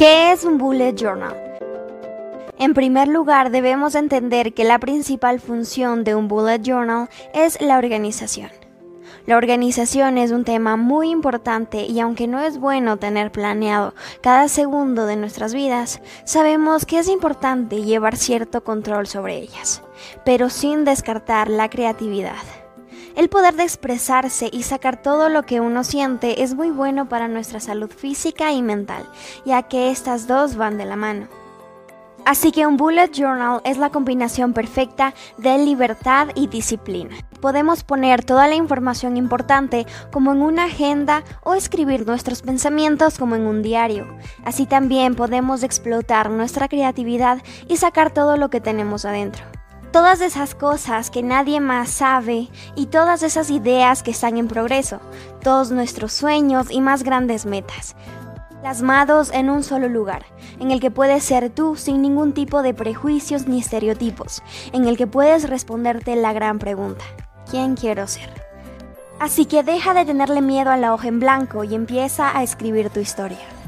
¿Qué es un bullet journal? En primer lugar, debemos entender que la principal función de un bullet journal es la organización. La organización es un tema muy importante y aunque no es bueno tener planeado cada segundo de nuestras vidas, sabemos que es importante llevar cierto control sobre ellas, pero sin descartar la creatividad. El poder de expresarse y sacar todo lo que uno siente es muy bueno para nuestra salud física y mental, ya que estas dos van de la mano. Así que un bullet journal es la combinación perfecta de libertad y disciplina. Podemos poner toda la información importante como en una agenda o escribir nuestros pensamientos como en un diario. Así también podemos explotar nuestra creatividad y sacar todo lo que tenemos adentro todas esas cosas que nadie más sabe y todas esas ideas que están en progreso, todos nuestros sueños y más grandes metas, plasmados en un solo lugar, en el que puedes ser tú sin ningún tipo de prejuicios ni estereotipos, en el que puedes responderte la gran pregunta, ¿quién quiero ser? Así que deja de tenerle miedo a la hoja en blanco y empieza a escribir tu historia.